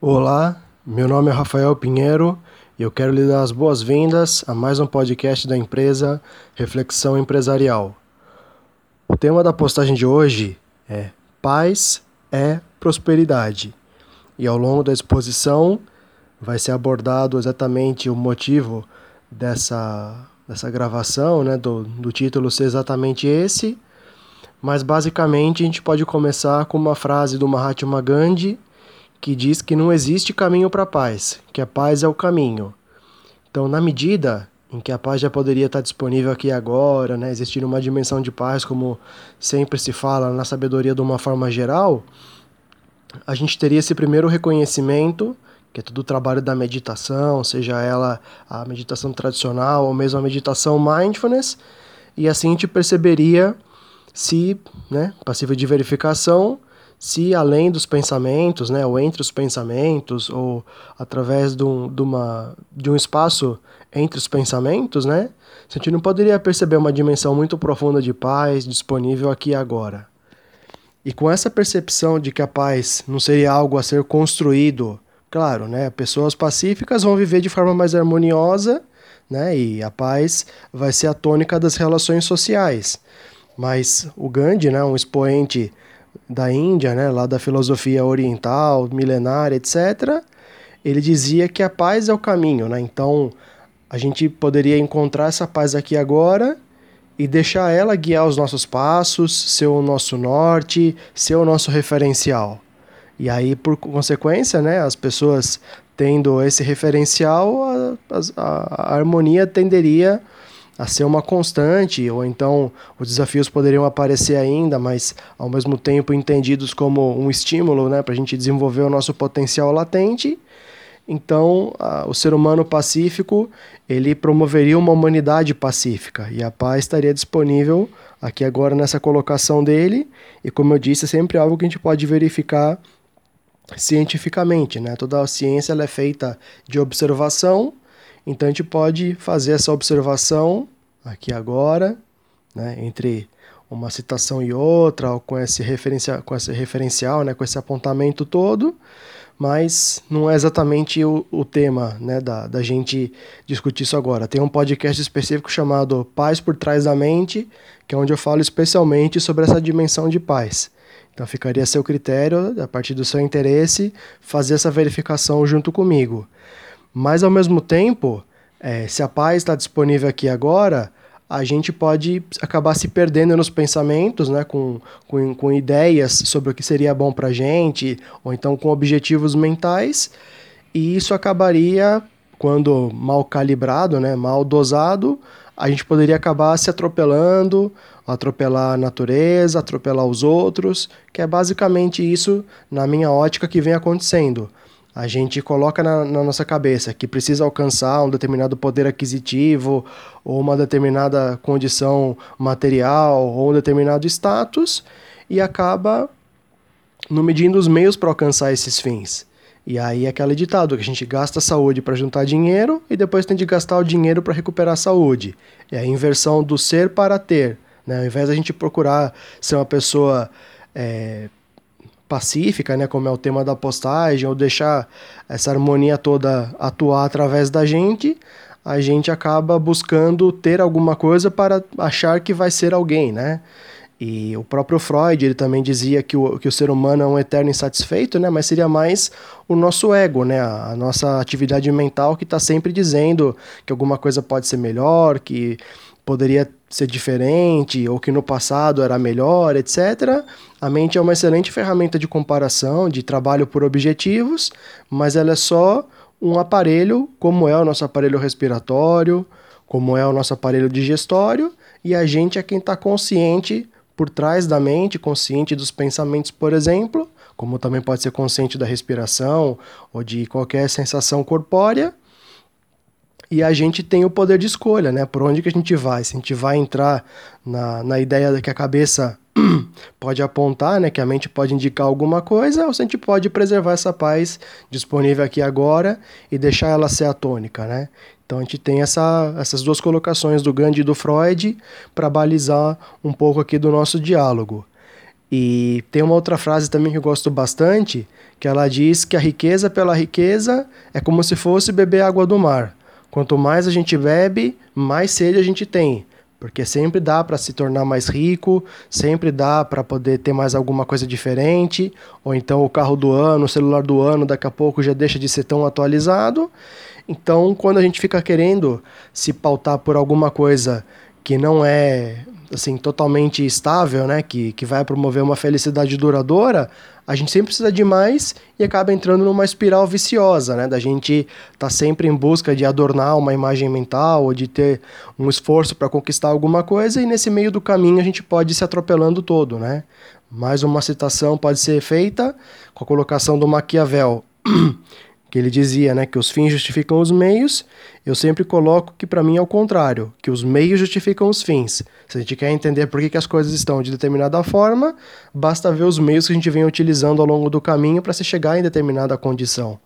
Olá, meu nome é Rafael Pinheiro e eu quero lhe dar as boas-vindas a mais um podcast da empresa Reflexão Empresarial. O tema da postagem de hoje é Paz é Prosperidade e ao longo da exposição vai ser abordado exatamente o motivo dessa, dessa gravação, né, do, do título ser exatamente esse, mas basicamente a gente pode começar com uma frase do Mahatma Gandhi que diz que não existe caminho para a paz, que a paz é o caminho. Então, na medida em que a paz já poderia estar disponível aqui agora, né, existir uma dimensão de paz, como sempre se fala na sabedoria de uma forma geral, a gente teria esse primeiro reconhecimento, que é todo o trabalho da meditação, seja ela a meditação tradicional ou mesmo a meditação mindfulness, e assim a gente perceberia se, né, passível de verificação, se além dos pensamentos, né, ou entre os pensamentos, ou através de um, de uma, de um espaço entre os pensamentos, né, a gente não poderia perceber uma dimensão muito profunda de paz disponível aqui e agora. E com essa percepção de que a paz não seria algo a ser construído, claro, né, pessoas pacíficas vão viver de forma mais harmoniosa, né, e a paz vai ser a tônica das relações sociais. Mas o Gandhi, né, um expoente da Índia, né, lá da filosofia oriental, milenária, etc., ele dizia que a paz é o caminho, né? Então, a gente poderia encontrar essa paz aqui agora e deixar ela guiar os nossos passos, ser o nosso norte, ser o nosso referencial. E aí, por consequência, né, as pessoas tendo esse referencial, a, a, a harmonia tenderia a ser uma constante, ou então os desafios poderiam aparecer ainda, mas ao mesmo tempo entendidos como um estímulo né, para a gente desenvolver o nosso potencial latente. Então, a, o ser humano pacífico ele promoveria uma humanidade pacífica e a paz estaria disponível aqui agora nessa colocação dele. E como eu disse, é sempre algo que a gente pode verificar cientificamente, né? Toda a ciência ela é feita de observação então a gente pode fazer essa observação aqui agora, né, entre uma citação e outra, com esse, referencia, com esse referencial, né, com esse apontamento todo, mas não é exatamente o, o tema né, da, da gente discutir isso agora. Tem um podcast específico chamado Paz por Trás da Mente, que é onde eu falo especialmente sobre essa dimensão de paz. Então ficaria a seu critério, a partir do seu interesse, fazer essa verificação junto comigo. Mas ao mesmo tempo, é, se a paz está disponível aqui agora, a gente pode acabar se perdendo nos pensamentos, né, com, com, com ideias sobre o que seria bom para a gente, ou então com objetivos mentais, e isso acabaria, quando mal calibrado, né, mal dosado, a gente poderia acabar se atropelando, atropelar a natureza, atropelar os outros, que é basicamente isso, na minha ótica, que vem acontecendo a gente coloca na, na, nossa cabeça que precisa alcançar um determinado poder aquisitivo ou uma determinada condição material ou um determinado status e acaba não medindo os meios para alcançar esses fins. E aí é aquele ditado que a gente gasta saúde para juntar dinheiro e depois tem de gastar o dinheiro para recuperar a saúde. É a inversão do ser para ter. Né? Ao invés da gente procurar ser uma pessoa é, pacífica, né, como é o tema da postagem, ou deixar essa harmonia toda atuar através da gente, a gente acaba buscando ter alguma coisa para achar que vai ser alguém, né? E o próprio Freud, ele também dizia que o, que o ser humano é um eterno insatisfeito, né? Mas seria mais o nosso ego, né? A, nossa atividade mental que está sempre dizendo que alguma coisa pode ser melhor, que poderia ser diferente ou que no passado era melhor, etc. A mente é uma excelente ferramenta de comparação, de trabalho por objetivos, mas ela é só um aparelho, como é o nosso aparelho respiratório, como é o nosso aparelho digestório, e a gente é quem está consciente por trás da mente, consciente dos pensamentos, por exemplo, como também pode ser consciente da respiração ou de qualquer sensação corpórea e a gente tem o poder de escolha, né? Por onde que a gente vai? Se a gente vai entrar na, na ideia de que a cabeça pode apontar, né? Que a mente pode indicar alguma coisa, ou se a gente pode preservar essa paz disponível aqui agora e deixar ela ser a tônica, né? Então a gente tem essa, essas duas colocações do Gandhi e do Freud para balizar um pouco aqui do nosso diálogo. E tem uma outra frase também que eu gosto bastante, que ela diz que a riqueza pela riqueza é como se fosse beber água do mar. Quanto mais a gente bebe, mais sede a gente tem. Porque sempre dá para se tornar mais rico, sempre dá para poder ter mais alguma coisa diferente, ou então o carro do ano, o celular do ano, daqui a pouco já deixa de ser tão atualizado. Então, quando a gente fica querendo se pautar por alguma coisa que não é assim totalmente estável, né, que, que vai promover uma felicidade duradoura, a gente sempre precisa de mais e acaba entrando numa espiral viciosa, né, da gente tá sempre em busca de adornar uma imagem mental ou de ter um esforço para conquistar alguma coisa e nesse meio do caminho a gente pode ir se atropelando todo, né? Mais uma citação pode ser feita com a colocação do Maquiavel. que ele dizia, né, que os fins justificam os meios, eu sempre coloco que para mim é o contrário, que os meios justificam os fins. Se a gente quer entender por que, que as coisas estão de determinada forma, basta ver os meios que a gente vem utilizando ao longo do caminho para se chegar em determinada condição.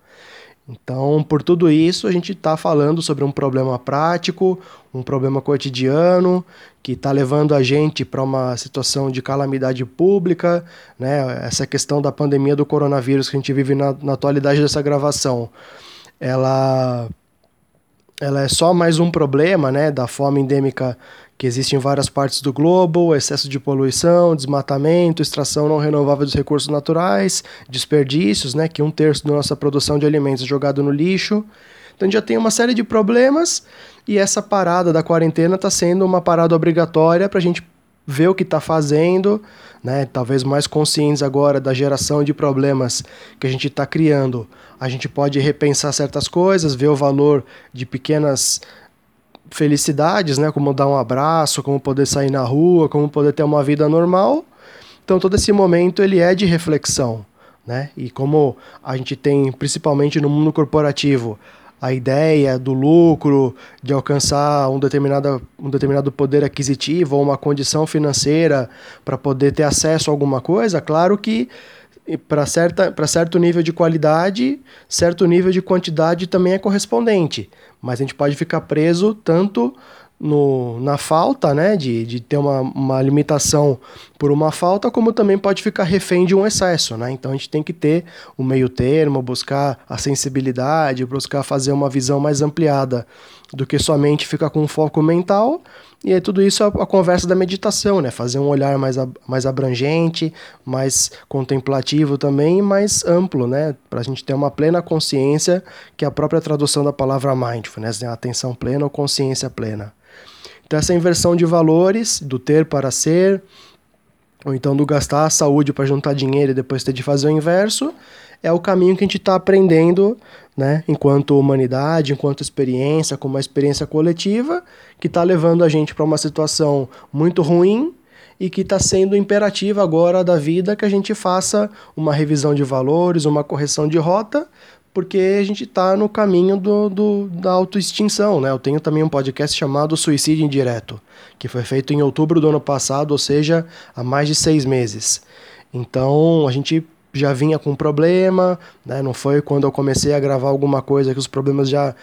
Então, por tudo isso, a gente está falando sobre um problema prático, um problema cotidiano, que está levando a gente para uma situação de calamidade pública, né? Essa questão da pandemia do coronavírus que a gente vive na, na atualidade dessa gravação, ela, ela é só mais um problema, né, da fome endêmica que existe em várias partes do globo, excesso de poluição, desmatamento, extração não renovável dos recursos naturais, desperdícios, né, que um terço da nossa produção de alimentos é jogado no lixo. Então a gente já tem uma série de problemas e essa parada da quarentena está sendo uma parada obrigatória para a gente ver o que está fazendo, né? Talvez mais conscientes agora da geração de problemas que a gente está criando. A gente pode repensar certas coisas, ver o valor de pequenas felicidades, né? Como dar um abraço, como poder sair na rua, como poder ter uma vida normal. Então todo esse momento ele é de reflexão, né? E como a gente tem principalmente no mundo corporativo a ideia do lucro, de alcançar um determinado, um determinado poder aquisitivo ou uma condição financeira para poder ter acesso a alguma coisa, claro que para certo nível de qualidade, certo nível de quantidade também é correspondente. Mas a gente pode ficar preso tanto no, na falta, né, de, de ter uma, uma limitação por uma falta, como também pode ficar refém de um excesso, né? Então a gente tem que ter o um meio termo, buscar a sensibilidade, buscar fazer uma visão mais ampliada do que somente ficar com um foco mental. E é tudo isso a, a conversa da meditação, né? Fazer um olhar mais, mais abrangente, mais contemplativo também, mais amplo, né? Para a gente ter uma plena consciência, que é a própria tradução da palavra mindfulness, né? Atenção plena ou consciência plena. Então, essa inversão de valores, do ter para ser, ou então do gastar a saúde para juntar dinheiro e depois ter de fazer o inverso, é o caminho que a gente está aprendendo, né, enquanto humanidade, enquanto experiência, como uma experiência coletiva, que está levando a gente para uma situação muito ruim e que está sendo imperativa agora da vida que a gente faça uma revisão de valores, uma correção de rota, porque a gente está no caminho do, do, da autoextinção, né? Eu tenho também um podcast chamado Suicídio Indireto, que foi feito em outubro do ano passado, ou seja, há mais de seis meses. Então, a gente já vinha com problema, né? Não foi quando eu comecei a gravar alguma coisa que os problemas já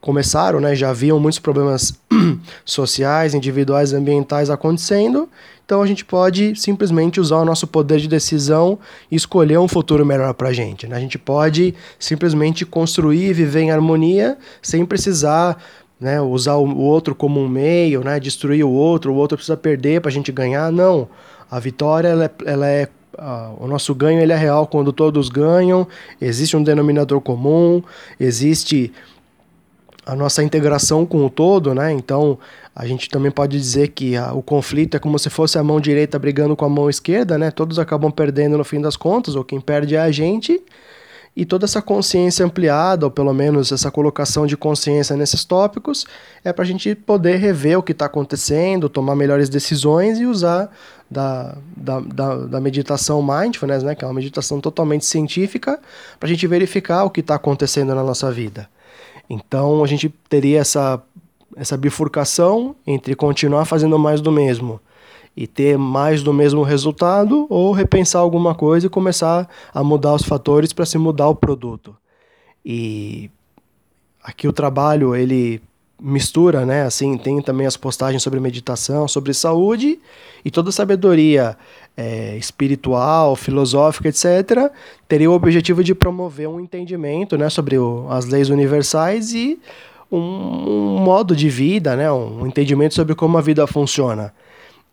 começaram, né? Já haviam muitos problemas sociais, individuais, ambientais acontecendo. Então a gente pode simplesmente usar o nosso poder de decisão e escolher um futuro melhor para a gente. Né? A gente pode simplesmente construir e viver em harmonia sem precisar né, usar o outro como um meio, né, destruir o outro, o outro precisa perder para a gente ganhar. Não. A vitória ela é, ela é o nosso ganho ele é real quando todos ganham, existe um denominador comum, existe a nossa integração com o todo, né? Então, a gente também pode dizer que a, o conflito é como se fosse a mão direita brigando com a mão esquerda, né? Todos acabam perdendo no fim das contas, ou quem perde é a gente. E toda essa consciência ampliada, ou pelo menos essa colocação de consciência nesses tópicos, é para a gente poder rever o que está acontecendo, tomar melhores decisões e usar da, da, da, da, meditação mindfulness, né, que é uma meditação totalmente científica, para a gente verificar o que está acontecendo na nossa vida. Então a gente teria essa, essa bifurcação entre continuar fazendo mais do mesmo e ter mais do mesmo resultado ou repensar alguma coisa e começar a mudar os fatores para se mudar o produto. E aqui o trabalho ele mistura, né? Assim, tem também as postagens sobre meditação, sobre saúde e toda sabedoria é, espiritual, filosófica, etc., teria o objetivo de promover um entendimento, né, sobre o, as leis universais e um, um, modo de vida, né, um entendimento sobre como a vida funciona.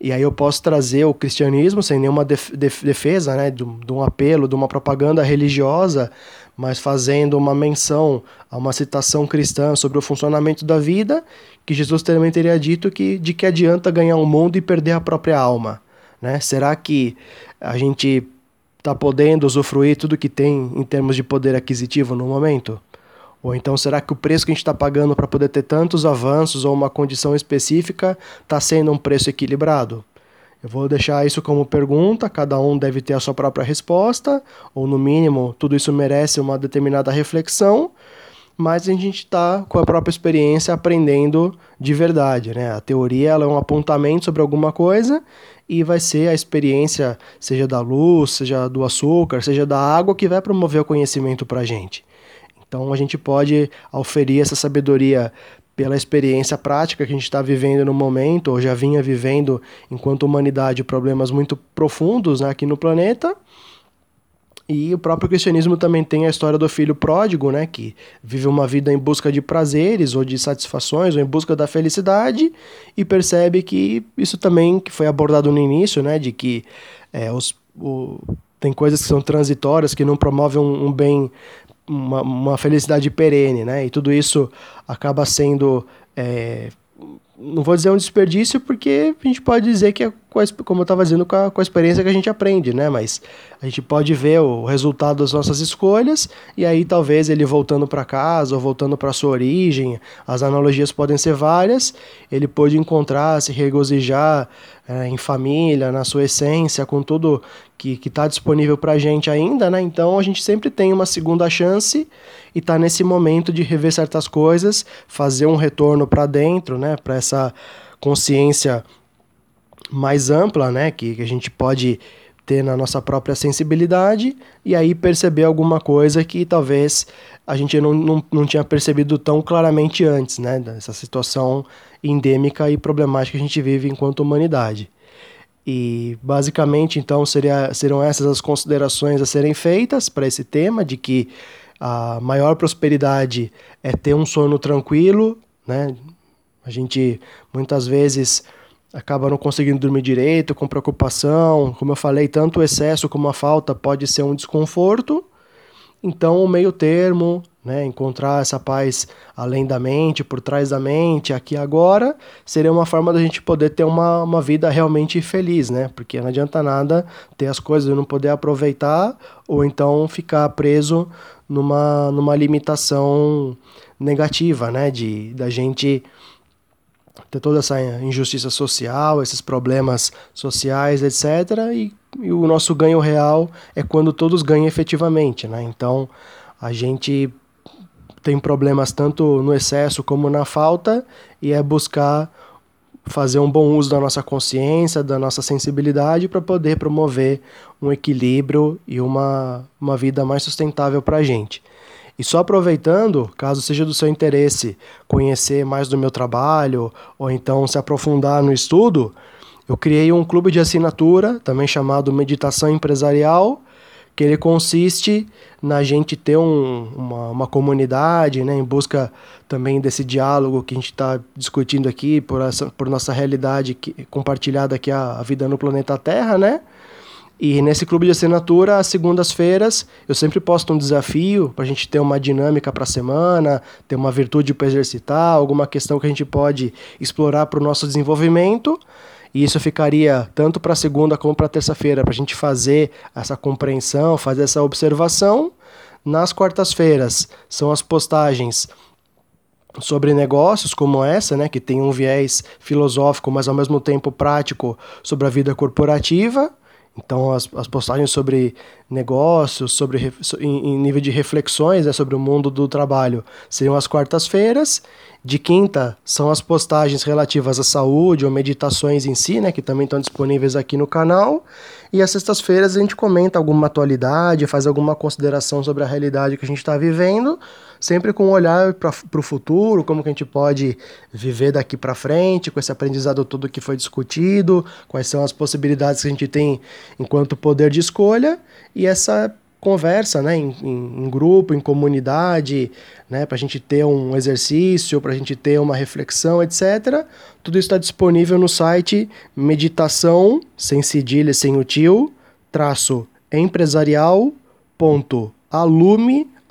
E aí eu posso trazer o cristianismo sem nenhuma def defesa, né, de, de um apelo, de uma propaganda religiosa, mas fazendo uma menção a uma citação cristã sobre o funcionamento da vida, que Jesus também teria dito que de que adianta ganhar o um mundo e perder a própria alma, né? Será que a gente está podendo usufruir tudo que tem em termos de poder aquisitivo no momento? Ou então será que o preço que a gente está pagando para poder ter tantos avanços ou uma condição específica está sendo um preço equilibrado? Eu vou deixar isso como pergunta, cada um deve ter a sua própria resposta, ou no mínimo, tudo isso merece uma determinada reflexão, mas a gente está com a própria experiência aprendendo de verdade. Né? A teoria ela é um apontamento sobre alguma coisa e vai ser a experiência, seja da luz, seja do açúcar, seja da água, que vai promover o conhecimento para a gente. Então a gente pode oferir essa sabedoria pela experiência prática que a gente está vivendo no momento, ou já vinha vivendo enquanto humanidade problemas muito profundos né, aqui no planeta. E o próprio cristianismo também tem a história do filho pródigo, né, que vive uma vida em busca de prazeres ou de satisfações ou em busca da felicidade e percebe que isso também que foi abordado no início, né, de que é, os, o, tem coisas que são transitórias que não promovem um, um bem uma, uma felicidade perene, né? E tudo isso acaba sendo é, não vou dizer um desperdício, porque a gente pode dizer que é, como eu estava dizendo, com a, com a experiência que a gente aprende, né? Mas a gente pode ver o resultado das nossas escolhas e aí talvez ele voltando para casa ou voltando para sua origem, as analogias podem ser várias, ele pode encontrar, se regozijar é, em família, na sua essência, com tudo que está disponível para a gente ainda, né? Então a gente sempre tem uma segunda chance e está nesse momento de rever certas coisas, fazer um retorno para dentro, né? Para essa consciência mais ampla, né? Que, que a gente pode ter na nossa própria sensibilidade e aí perceber alguma coisa que talvez a gente não, não, não tinha percebido tão claramente antes, né? Dessa situação endêmica e problemática que a gente vive enquanto humanidade. E basicamente, então, seria, serão essas as considerações a serem feitas para esse tema, de que a maior prosperidade é ter um sono tranquilo, né? A gente muitas vezes acaba não conseguindo dormir direito, com preocupação. Como eu falei, tanto o excesso como a falta pode ser um desconforto. Então, o meio termo, né, encontrar essa paz além da mente, por trás da mente, aqui agora, seria uma forma da gente poder ter uma, uma vida realmente feliz, né? Porque não adianta nada ter as coisas e não poder aproveitar, ou então ficar preso numa, numa limitação negativa, né? De da gente ter toda essa injustiça social, esses problemas sociais, etc. E, e o nosso ganho real é quando todos ganham efetivamente, né? Então a gente tem problemas tanto no excesso como na falta e é buscar fazer um bom uso da nossa consciência, da nossa sensibilidade para poder promover um equilíbrio e uma, uma vida mais sustentável para a gente. E só aproveitando, caso seja do seu interesse conhecer mais do meu trabalho ou então se aprofundar no estudo, eu criei um clube de assinatura, também chamado Meditação Empresarial, que ele consiste na gente ter um, uma, uma comunidade, né, em busca também desse diálogo que a gente está discutindo aqui por, essa, por nossa realidade que, compartilhada aqui a, a vida no planeta Terra, né? E nesse clube de assinatura, às segundas-feiras, eu sempre posto um desafio para a gente ter uma dinâmica para a semana, ter uma virtude para exercitar, alguma questão que a gente pode explorar para o nosso desenvolvimento. E isso ficaria tanto para segunda como para terça-feira, para a gente fazer essa compreensão, fazer essa observação. Nas quartas-feiras são as postagens sobre negócios como essa, né, que tem um viés filosófico, mas ao mesmo tempo prático sobre a vida corporativa. Então, as, as postagens sobre negócios, sobre em, em nível de reflexões né, sobre o mundo do trabalho, seriam as quartas-feiras. De quinta, são as postagens relativas à saúde ou meditações em si, né, que também estão disponíveis aqui no canal. E às sextas-feiras a gente comenta alguma atualidade, faz alguma consideração sobre a realidade que a gente está vivendo, sempre com um olhar para o futuro, como que a gente pode viver daqui para frente, com esse aprendizado todo que foi discutido, quais são as possibilidades que a gente tem enquanto poder de escolha, e essa conversa né, em, em, em grupo, em comunidade, né, para a gente ter um exercício, para a gente ter uma reflexão, etc. Tudo isso está disponível no site meditação, sem cedilha, sem o tio, traço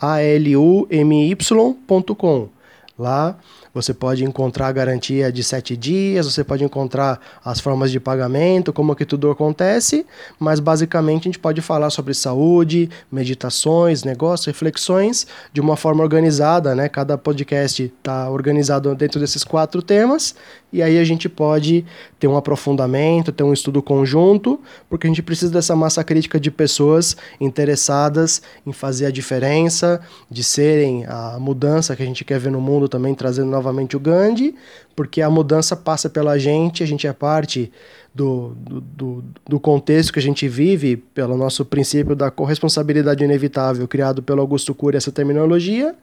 empresarial.alumy.com. Lá você pode encontrar a garantia de sete dias, você pode encontrar as formas de pagamento, como que tudo acontece, mas basicamente a gente pode falar sobre saúde, meditações, negócios, reflexões de uma forma organizada, né? Cada podcast está organizado dentro desses quatro temas e aí a gente pode ter um aprofundamento, ter um estudo conjunto, porque a gente precisa dessa massa crítica de pessoas interessadas em fazer a diferença, de serem a mudança que a gente quer ver no mundo também, trazendo novamente o Gandhi, porque a mudança passa pela gente, a gente é parte do, do, do, contexto que a gente vive, pelo nosso princípio da corresponsabilidade inevitável, criado pelo Augusto Cury, essa terminologia,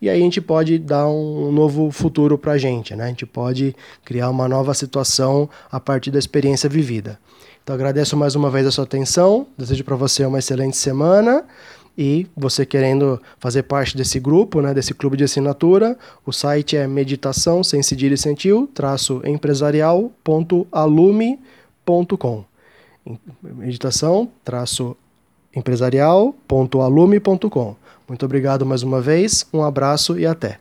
e aí a gente pode dar um novo futuro para a gente, né? A gente pode criar uma nova situação a partir da experiência vivida. Então agradeço mais uma vez a sua atenção, desejo para você uma excelente semana e você querendo fazer parte desse grupo, né, desse clube de assinatura, o site é meditação sem cedilha e sentiu, traço empresarial.alume.com meditação, traço empresarial.alume.com muito obrigado mais uma vez, um abraço e até.